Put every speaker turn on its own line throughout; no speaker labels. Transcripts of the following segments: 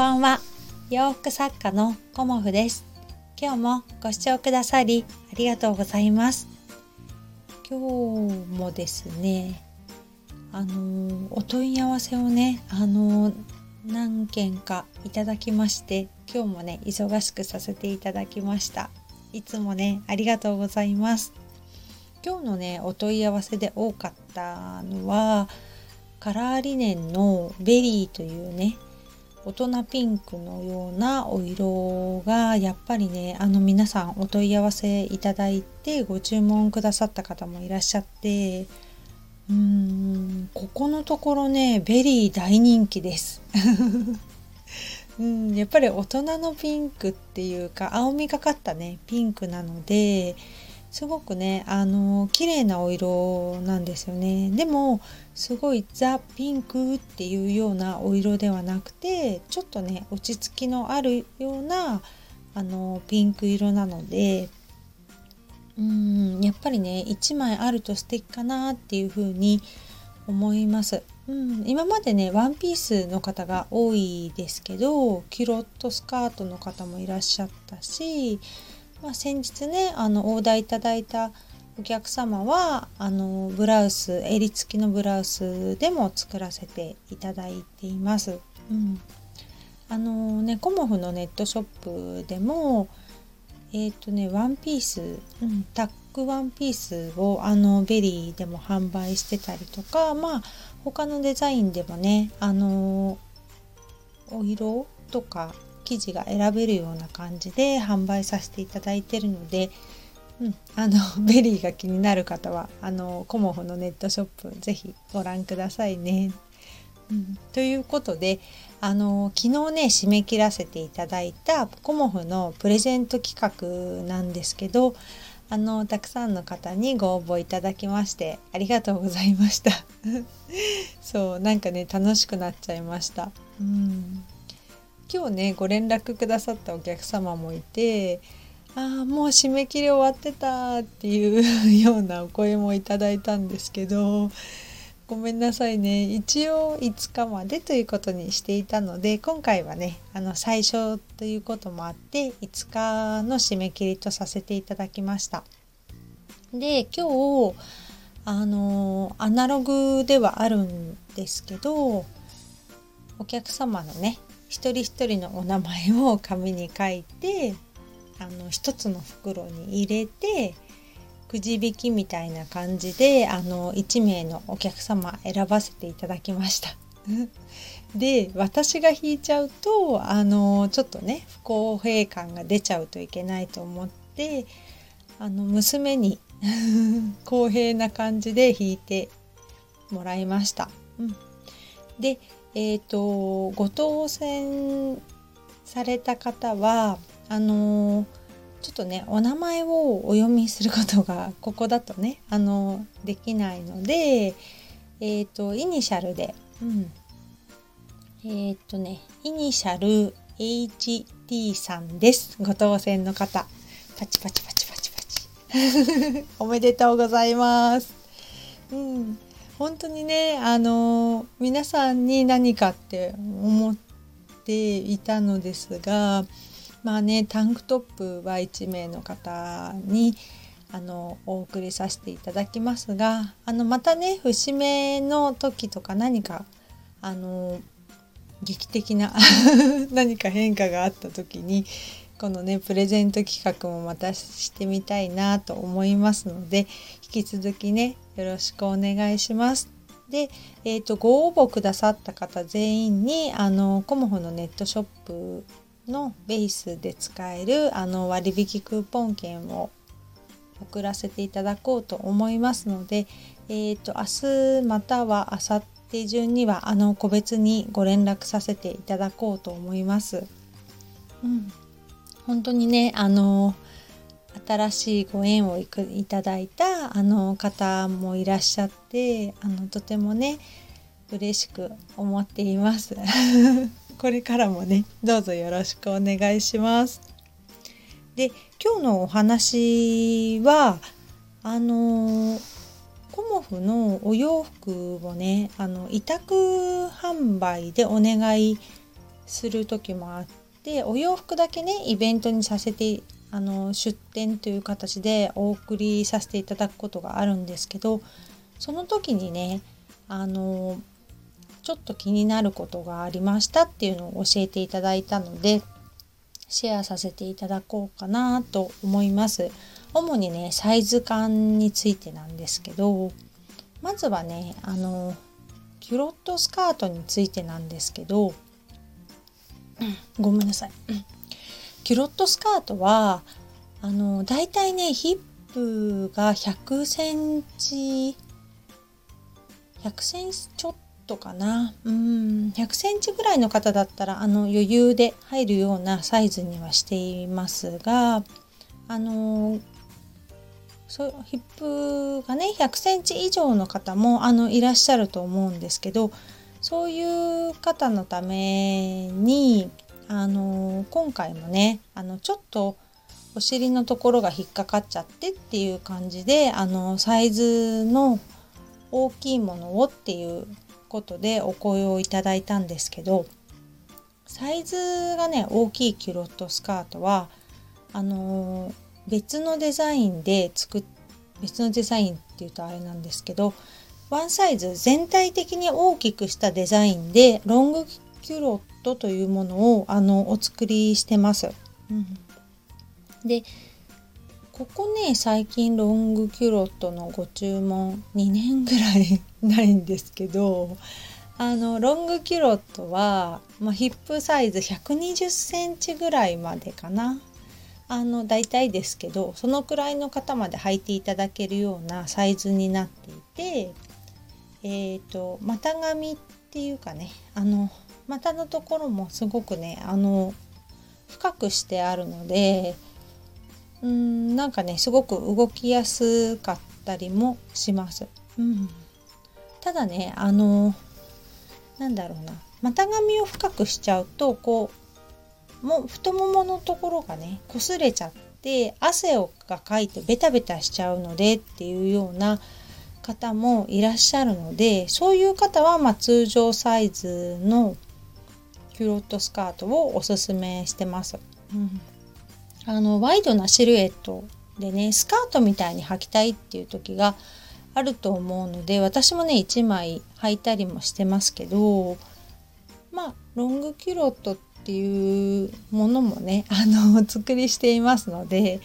ばんは。洋服作家のコモフです。今日もご視聴くださりありがとうございます。今日もですねあのお問い合わせをねあの何件かいただきまして今日もね忙しくさせていただきました。いつもねありがとうございます。今日のねお問い合わせで多かったのはカラーリネンのベリーというね大人ピンクのようなお色がやっぱりねあの皆さんお問い合わせいただいてご注文くださった方もいらっしゃってうーんここのところねベリー大人気です。うんやっぱり大人のピンクっていうか青みがかったねピンクなのですごくねあの綺麗なお色なんですよね。でもすごいザ・ピンクっていうようなお色ではなくてちょっとね落ち着きのあるようなあのピンク色なのでうんやっぱりね1枚あると素敵かなっていう風に思います、うん、今までねワンピースの方が多いですけどキュロットスカートの方もいらっしゃったしまあ、先日ねあのオーダーいただいたお客様はあのブラウス襟付きのブラウスでも作らせていただいています。うん、あのねコモフのネットショップでもえっ、ー、とねワンピース、うん、タックワンピースをあのベリーでも販売してたりとかまあ他のデザインでもねあのお色とか生地が選べるような感じで販売させていただいてるので、うん、あの ベリーが気になる方はあのコモフのネットショップ是非ご覧くださいね。うん、ということであの昨日ね締め切らせていただいたコモフのプレゼント企画なんですけどあのたくさんの方にご応募いただきましてありがとうございました。そうなんかね楽しくなっちゃいました。うん。今日ねご連絡くださったお客様もいてああもう締め切り終わってたっていうようなお声もいただいたんですけどごめんなさいね。一応5日までということにしていたので今回はねあの最初ということもあって5日の締め切りとさせていただきました。で今日あのアナログではあるんですけどお客様のね一人一人のお名前を紙に書いてあの一つの袋に入れてくじ引きみたいな感じであの1名のお客様選ばせていただきました。で私が引いちゃうとあのちょっとね不公平感が出ちゃうといけないと思ってあの娘に 公平な感じで引いてもらいました。うん、でえっ、ー、とご当選された方はあのちょっとねお名前をお読みすることがここだとねあのできないのでえっ、とイニシャルで、うん、えっ、とねイニシャル HT さんです。ご当選の方。パチパチパチパチパチ。おめでとうございます。うん。本当にねあの皆さんに何かって思っていたのですがまあねタンクトップは1名の方にあのお送りさせていただきますがあのまたね節目の時とか何かあの劇的な 何か変化があった時にこのねプレゼント企画もまたしてみたいなと思いますので引き続きねよろしくお願いします。で、えーと、ご応募くださった方全員にあのコモフのネットショップのベースで使えるあの割引クーポン券を送らせていただこうと思いますので、えーと、明日または明後日中にはあの個別にご連絡させていただこうと思います。うん、本当にねあの新しいご縁をいくいただいたあの方もいらっしゃってあのとてもね嬉しく思っています。これからもねどうぞよろしくお願いします。で今日のお話はあのコモフのお洋服をねあの委託販売でお願いする時もあってお洋服だけねイベントにさせてあの出店という形でお送りさせていただくことがあるんですけどその時にねあのちょっと気になることがありましたっていうのを教えていただいたのでシェアさせていただこうかなと思います。主にねサイズ感についてなんですけどまずはねあのキュロットスカートについてなんですけど、ごめんなさい、キュロットスカートはあのだいたいねヒップが100センチ100センチちょっとかな。うん100センチぐらいの方だったらあの余裕で入るようなサイズにはしていますがあのそうヒップがね100センチ以上の方もあのいらっしゃると思うんですけどそういう方のためにあの今回もねあのちょっとお尻のところが引っかかっちゃってっていう感じであのサイズの大きいものをっていうことでお声をいただいたんですけどサイズがね大きいキュロットスカートはあの別のデザインで作っ別のデザインっていうとあれなんですけどワンサイズ全体的に大きくしたデザインでロングキュロットというものをあのお作りしてます。うん、でここね最近ロングキュロットのご注文2年ぐらいないんですけどあのロングキュロットは、まあ、ヒップサイズ120センチぐらいまでかなあの大体ですけどそのくらいの方まで履いていただけるようなサイズになっていてえーと、股上っていうかねあの股のところもすごくねあの深くしてあるのでうんなんかねすごく動きやすかったりもします。うん、ただねあのなんだろうな股上を深くしちゃうとこうも太もものところがね擦れちゃって汗をがかいてベタベタしちゃうのでっていうような方もいらっしゃるのでそういう方はま通常サイズのキュロットスカートをおすすめしてます。うん、あのワイドなシルエットでねスカートみたいに履きたいっていう時があると思うので私もね1枚履いたりもしてますけどまあロングキュロットっていうものもね あの作りしていますので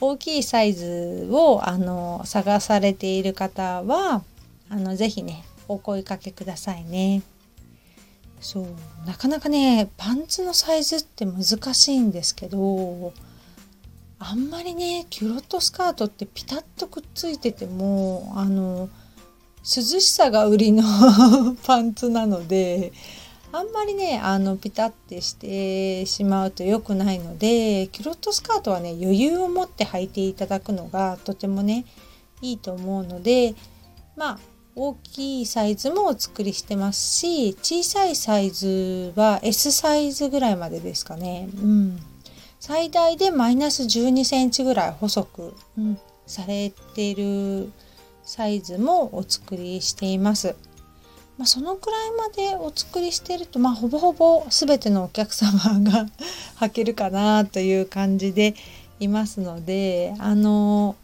大きいサイズをあの探されている方はあのぜひねお声かけくださいね。そう。なかなかねパンツのサイズって難しいんですけどあんまりねキュロットスカートってピタッとくっついててもあの涼しさが売りの パンツなのであんまりねあのピタッてしてしまうと良くないのでキュロットスカートはね余裕を持って履いていただくのがとてもねいいと思うのでまあ大きいサイズもお作りしてますし小さいサイズは S サイズぐらいまでですかね。うん、最大でマイナス12センチぐらい細く、うん、されてるサイズもお作りしています。まあ、そのくらいまでお作りしてると、まあ、ほぼほぼ全てのお客様が 履けるかなという感じでいますのであの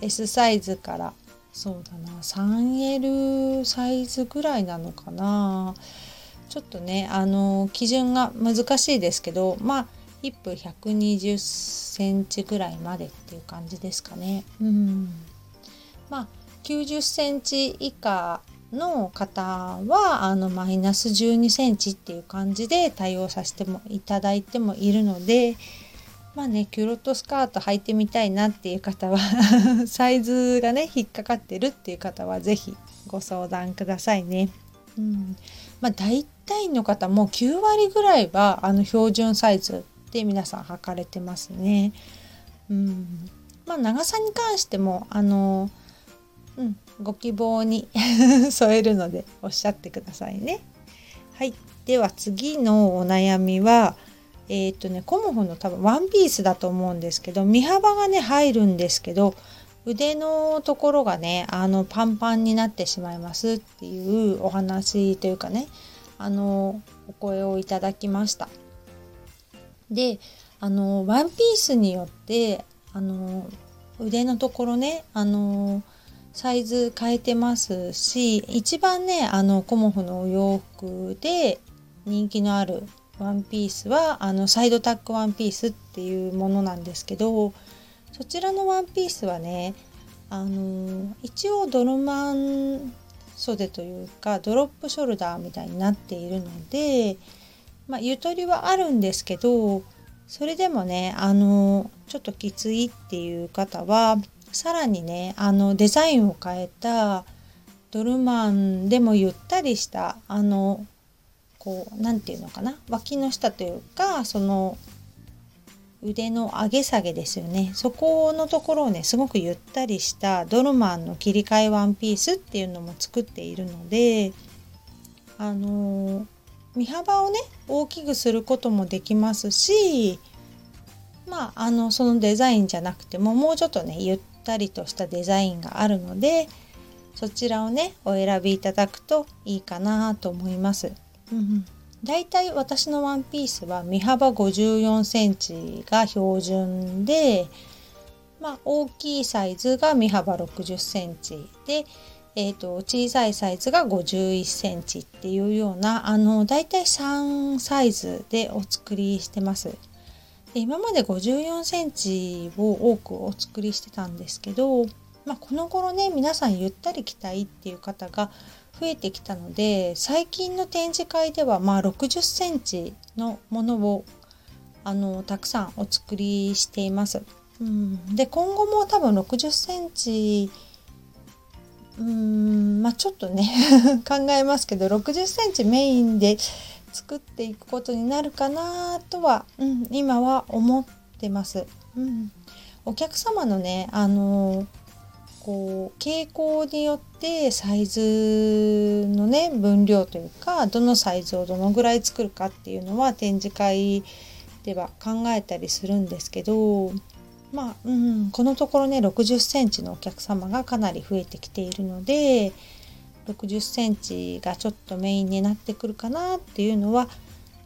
S サイズからそうだな。3L サイズぐらいなのかな。ちょっとねあの基準が難しいですけどまあヒップ120センチぐらいまでっていう感じですかね。うん、まあ90センチ以下の方はあのマイナス12センチっていう感じで対応させてもいただいてもいるのでまあねキュロットスカート履いてみたいなっていう方は サイズがね引っかかってるっていう方は是非ご相談くださいね。うんまあ、大体の方も9割ぐらいはあの標準サイズで皆さん履かれてますね。うんまあ、長さに関してもあのうん、ご希望に 添えるのでおっしゃってくださいね。はい、では次のお悩みはえっ、とねコモフの多分ワンピースだと思うんですけど身幅がね入るんですけど腕のところがねあのパンパンになってしまいますっていうお話というかねあのお声をいただきました。であのワンピースによってあの腕のところねあのサイズ変えてますし一番ねあのコモフのお洋服で人気のあるワンピースはあのサイドタックワンピースっていうものなんですけどそちらのワンピースはねあの一応ドルマン袖というかドロップショルダーみたいになっているので、まあ、ゆとりはあるんですけどそれでもねあのちょっときついっていう方はさらにねあのデザインを変えたドルマンでもゆったりしたあのこう何て言うのかな？脇の下というかその腕の上げ下げですよねそこのところをねすごくゆったりしたドルマンの切り替えワンピースっていうのも作っているのであの身幅をね大きくすることもできますしまああのそのデザインじゃなくてももうちょっとねゆったりとしたデザインがあるのでそちらをねお選びいただくといいかなと思います。うんだいたい私のワンピースは身幅54センチが標準で、まあ、大きいサイズが身幅60センチで、えーと、小さいサイズが51センチっていうようなあのだいたい3サイズでお作りしてます。今まで54センチを多くお作りしてたんですけど、まあ、この頃ね皆さんゆったり着たいっていう方が増えてきたので最近の展示会ではまあ60センチのものをあのたくさんお作りしています。うん、で今後も多分60センチうんまあちょっとね 考えますけど60センチメインで作っていくことになるかなとは、うん、今は思ってます。うん、お客様のねあのこう傾向によってサイズのね分量というかどのサイズをどのぐらい作るかっていうのは展示会では考えたりするんですけどまあ、うん、このところね60センチのお客様がかなり増えてきているので60センチがちょっとメインになってくるかなっていうのは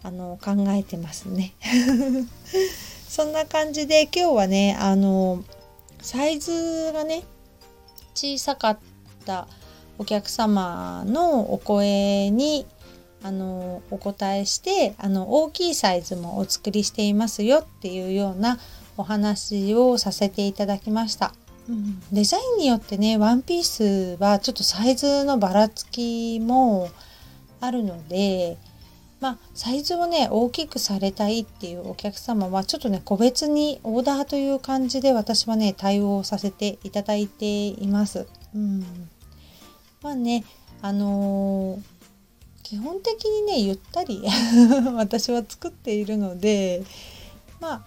あの考えてますね。そんな感じで今日はねあのサイズがね小さかったお客様のお声にあのお答えしてあの大きいサイズもお作りしていますよっていうようなお話をさせていただきました。うん、デザインによってねワンピースはちょっとサイズのばらつきもあるのでまあ、サイズをね大きくされたいっていうお客様はちょっとね個別にオーダーという感じで私はね対応させていただいています。うん、まあねあのー、基本的にねゆったり 私は作っているのでま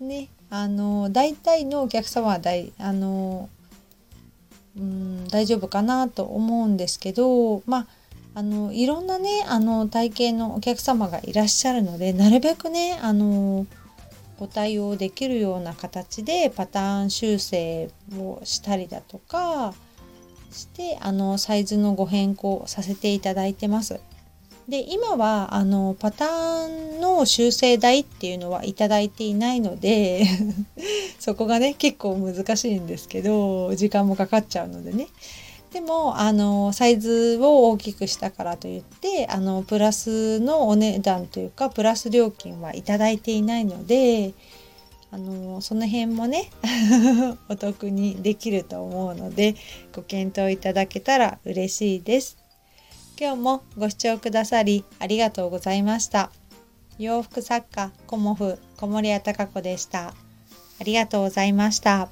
あねあのー、大体のお客様は大あのー、うん大丈夫かなと思うんですけどまああのいろんなねあの体型のお客様がいらっしゃるのでなるべくねあのご対応できるような形でパターン修正をしたりだとかしてあのサイズのご変更させていただいてます。で今はあのパターンの修正代っていうのはいただいていないので そこがね結構難しいんですけど時間もかかっちゃうのでねでもあのサイズを大きくしたからといってあのプラスのお値段というかプラス料金はいただいていないのであのその辺もね お得にできると思うのでご検討いただけたら嬉しいです。今日もご視聴くださりありがとうございました。洋服作家コモフ小森屋隆子でした。ありがとうございました。